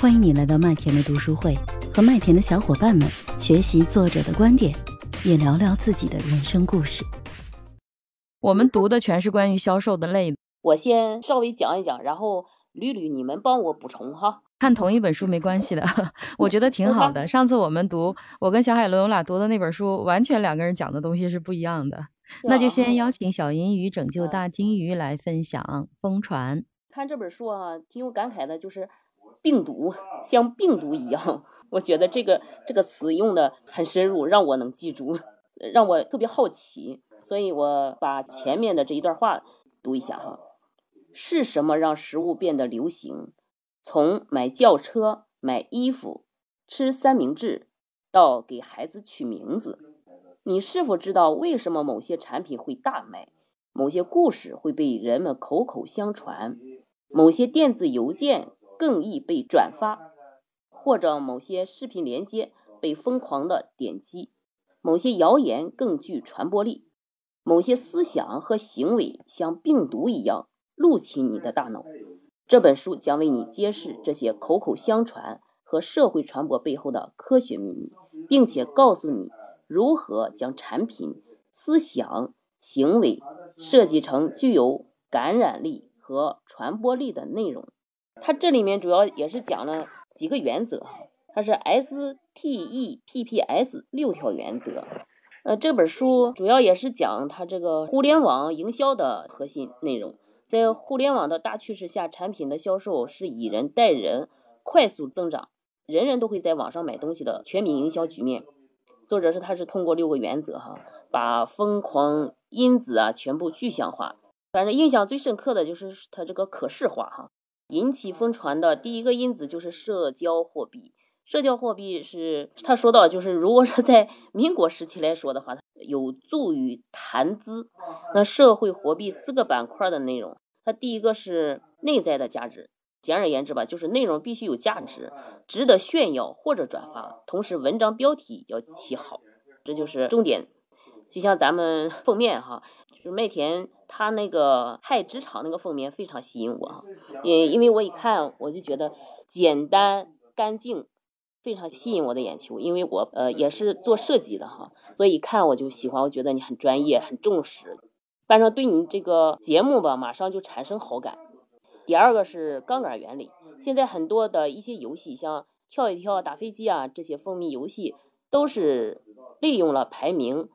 欢迎你来到麦田的读书会，和麦田的小伙伴们学习作者的观点，也聊聊自己的人生故事。我们读的全是关于销售的类，我先稍微讲一讲，然后吕吕你们帮我补充哈。看同一本书没关系的，我觉得挺好的。上次我们读，我跟小海伦我俩读的那本书，完全两个人讲的东西是不一样的。那就先邀请小银鱼拯救大金鱼来分享《疯传》。看这本书啊，挺有感慨的，就是病毒像病毒一样。我觉得这个这个词用的很深入，让我能记住，让我特别好奇。所以我把前面的这一段话读一下哈。是什么让食物变得流行？从买轿车、买衣服、吃三明治，到给孩子取名字，你是否知道为什么某些产品会大卖？某些故事会被人们口口相传？某些电子邮件更易被转发，或者某些视频连接被疯狂的点击？某些谣言更具传播力？某些思想和行为像病毒一样入侵你的大脑？这本书将为你揭示这些口口相传和社会传播背后的科学秘密，并且告诉你如何将产品、思想、行为设计成具有感染力和传播力的内容。它这里面主要也是讲了几个原则，它是 S T E P P S 六条原则。呃，这本书主要也是讲它这个互联网营销的核心内容。在互联网的大趋势下，产品的销售是以人带人快速增长，人人都会在网上买东西的全民营销局面。作者是他是通过六个原则哈，把疯狂因子啊全部具象化。反正印象最深刻的就是他这个可视化哈，引起疯传的第一个因子就是社交货币。社交货币是他说到，就是如果是在民国时期来说的话，有助于谈资。那社会货币四个板块的内容，它第一个是内在的价值，简而言之吧，就是内容必须有价值，值得炫耀或者转发，同时文章标题要起好，这就是重点。就像咱们 封面哈，就是麦田他那个嗨职场那个封面非常吸引我，因因为我一看我就觉得简单干净。非常吸引我的眼球，因为我呃也是做设计的哈，所以一看我就喜欢，我觉得你很专业，很重视，班上对你这个节目吧，马上就产生好感。第二个是杠杆原理，现在很多的一些游戏，像跳一跳、打飞机啊这些风靡游戏，都是利用了排名、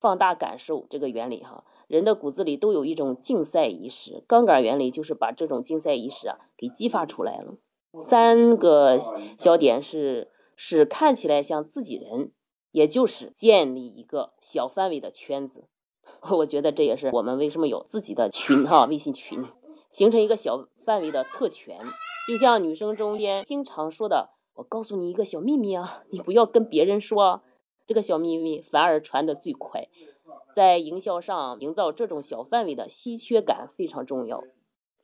放大感受这个原理哈。人的骨子里都有一种竞赛意识，杠杆原理就是把这种竞赛意识啊给激发出来了。三个小点是。使看起来像自己人，也就是建立一个小范围的圈子。我觉得这也是我们为什么有自己的群哈，微信群，形成一个小范围的特权。就像女生中间经常说的：“我告诉你一个小秘密啊，你不要跟别人说。”这个小秘密反而传得最快。在营销上营造这种小范围的稀缺感非常重要。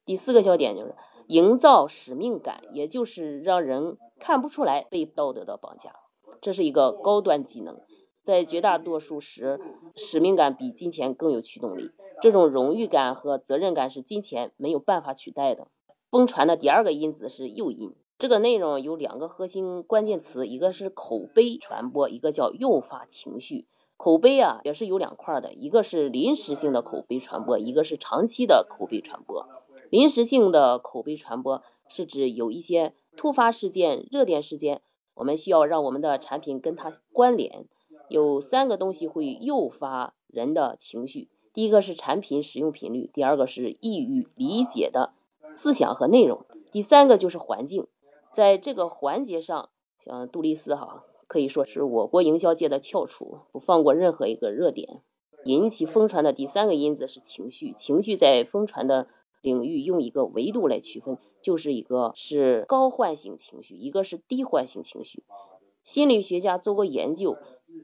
第四个小点就是营造使命感，也就是让人。看不出来被道德的绑架，这是一个高端技能。在绝大多数时，使命感比金钱更有驱动力。这种荣誉感和责任感是金钱没有办法取代的。疯传的第二个因子是诱因。这个内容有两个核心关键词，一个是口碑传播，一个叫诱发情绪。口碑啊，也是有两块的，一个是临时性的口碑传播，一个是长期的口碑传播。临时性的口碑传播是指有一些。突发事件、热点事件，我们需要让我们的产品跟它关联。有三个东西会诱发人的情绪：第一个是产品使用频率，第二个是易于理解的思想和内容，第三个就是环境。在这个环节上，像杜丽斯哈可以说是我国营销界的翘楚，不放过任何一个热点。引起疯传的第三个因子是情绪，情绪在疯传的。领域用一个维度来区分，就是一个是高唤醒情绪，一个是低唤醒情绪。心理学家做过研究，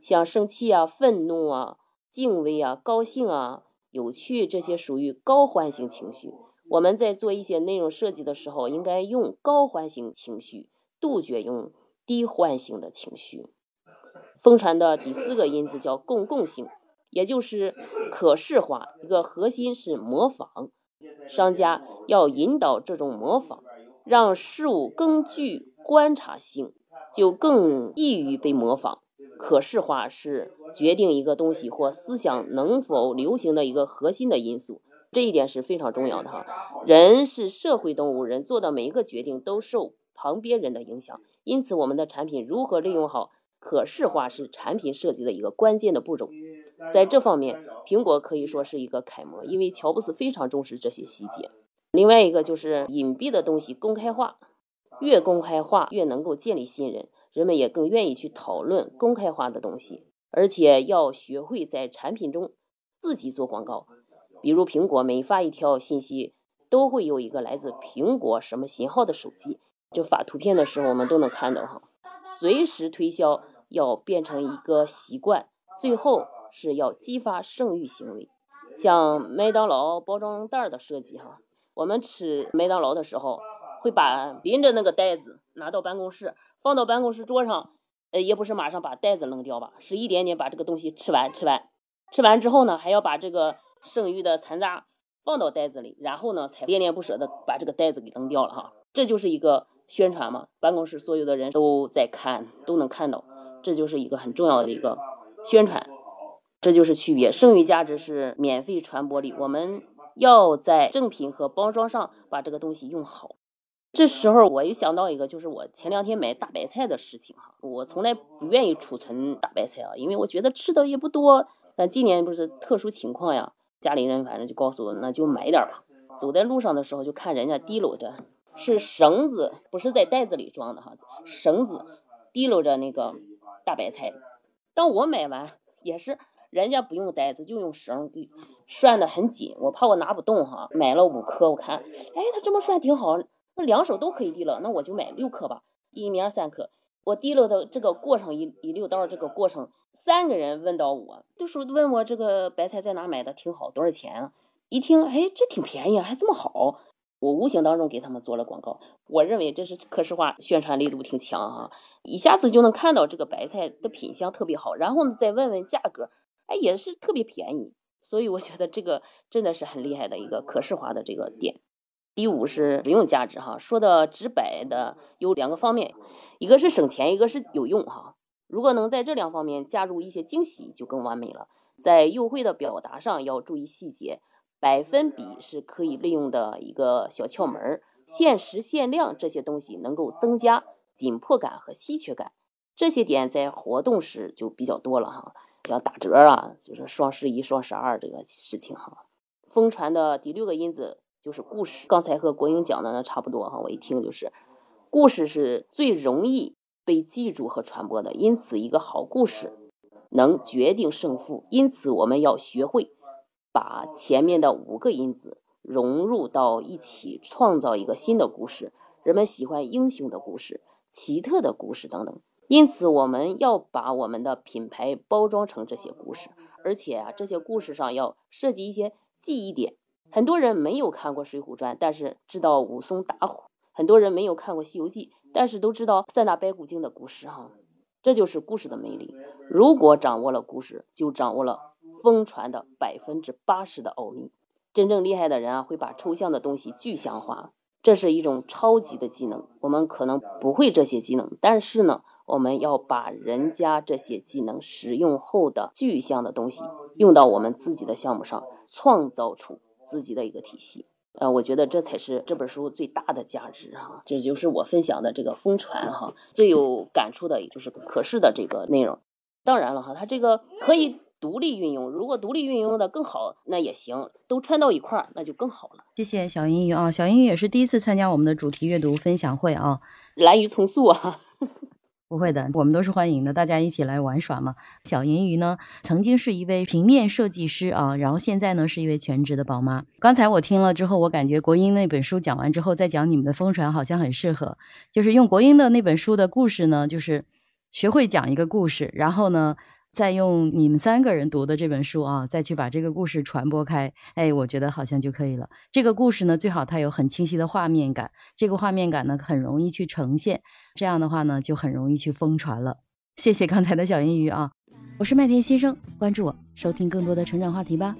像生气啊、愤怒啊、敬畏啊、高兴啊、有趣这些属于高唤醒情绪。我们在做一些内容设计的时候，应该用高唤醒情绪，杜绝用低唤醒的情绪。疯传的第四个因子叫公共性，也就是可视化，一个核心是模仿。商家要引导这种模仿，让事物更具观察性，就更易于被模仿。可视化是决定一个东西或思想能否流行的一个核心的因素，这一点是非常重要的哈。人是社会动物，人做的每一个决定都受旁边人的影响，因此我们的产品如何利用好可视化是产品设计的一个关键的步骤。在这方面，苹果可以说是一个楷模，因为乔布斯非常重视这些细节。另外一个就是隐蔽的东西公开化，越公开化越能够建立信任。人们也更愿意去讨论公开化的东西，而且要学会在产品中自己做广告。比如苹果每发一条信息，都会有一个来自苹果什么型号的手机。就发图片的时候，我们都能看到哈。随时推销要变成一个习惯，最后是要激发剩余行为。像麦当劳包装袋的设计哈，我们吃麦当劳的时候。会把拎着那个袋子拿到办公室，放到办公室桌上，呃，也不是马上把袋子扔掉吧，是一点点把这个东西吃完，吃完，吃完之后呢，还要把这个剩余的残渣放到袋子里，然后呢，才恋恋不舍的把这个袋子给扔掉了哈。这就是一个宣传嘛，办公室所有的人都在看，都能看到，这就是一个很重要的一个宣传，这就是区别。剩余价值是免费传播力，我们要在正品和包装上把这个东西用好。这时候我又想到一个，就是我前两天买大白菜的事情哈。我从来不愿意储存大白菜啊，因为我觉得吃的也不多。但今年不是特殊情况呀，家里人反正就告诉我，那就买点吧。走在路上的时候，就看人家提溜着，是绳子，不是在袋子里装的哈，绳子提溜着那个大白菜。当我买完，也是人家不用袋子，就用绳拴的很紧，我怕我拿不动哈。买了五颗，我看，哎，他这么拴挺好。那两手都可以提了，那我就买六颗吧，一二三颗。我提了的这个过程一一溜道，这个过程三个人问到我，都说问我这个白菜在哪买的，挺好，多少钱啊？一听，哎，这挺便宜，还这么好，我无形当中给他们做了广告。我认为这是可视化宣传力度挺强哈，一下子就能看到这个白菜的品相特别好，然后呢再问问价格，哎，也是特别便宜。所以我觉得这个真的是很厉害的一个可视化的这个点。第五是实用价值哈，说的直白的有两个方面，一个是省钱，一个是有用哈。如果能在这两方面加入一些惊喜，就更完美了。在优惠的表达上要注意细节，百分比是可以利用的一个小窍门儿，限时限量这些东西能够增加紧迫感和稀缺感。这些点在活动时就比较多了哈，像打折啊，就是双十一、双十二这个事情哈。疯传的第六个因子。就是故事，刚才和国英讲的那差不多哈。我一听就是，故事是最容易被记住和传播的，因此一个好故事能决定胜负。因此我们要学会把前面的五个因子融入到一起，创造一个新的故事。人们喜欢英雄的故事、奇特的故事等等。因此我们要把我们的品牌包装成这些故事，而且啊，这些故事上要设计一些记忆点。很多人没有看过《水浒传》，但是知道武松打虎；很多人没有看过《西游记》，但是都知道三打白骨精的故事。哈，这就是故事的魅力。如果掌握了故事，就掌握了疯传的百分之八十的奥秘。真正厉害的人啊，会把抽象的东西具象化，这是一种超级的技能。我们可能不会这些技能，但是呢，我们要把人家这些技能使用后的具象的东西用到我们自己的项目上，创造出。自己的一个体系，呃，我觉得这才是这本书最大的价值哈。这就是我分享的这个疯传哈，最有感触的也就是可视的这个内容。当然了哈，它这个可以独立运用，如果独立运用的更好，那也行，都串到一块儿，那就更好了。谢谢小英语啊，小英语也是第一次参加我们的主题阅读分享会啊，滥竽充数啊。不会的，我们都是欢迎的，大家一起来玩耍嘛。小银鱼呢，曾经是一位平面设计师啊，然后现在呢是一位全职的宝妈。刚才我听了之后，我感觉国英那本书讲完之后，再讲你们的风传好像很适合，就是用国英的那本书的故事呢，就是学会讲一个故事，然后呢。再用你们三个人读的这本书啊，再去把这个故事传播开，哎，我觉得好像就可以了。这个故事呢，最好它有很清晰的画面感，这个画面感呢，很容易去呈现，这样的话呢，就很容易去疯传了。谢谢刚才的小银鱼啊，我是麦田先生，关注我，收听更多的成长话题吧。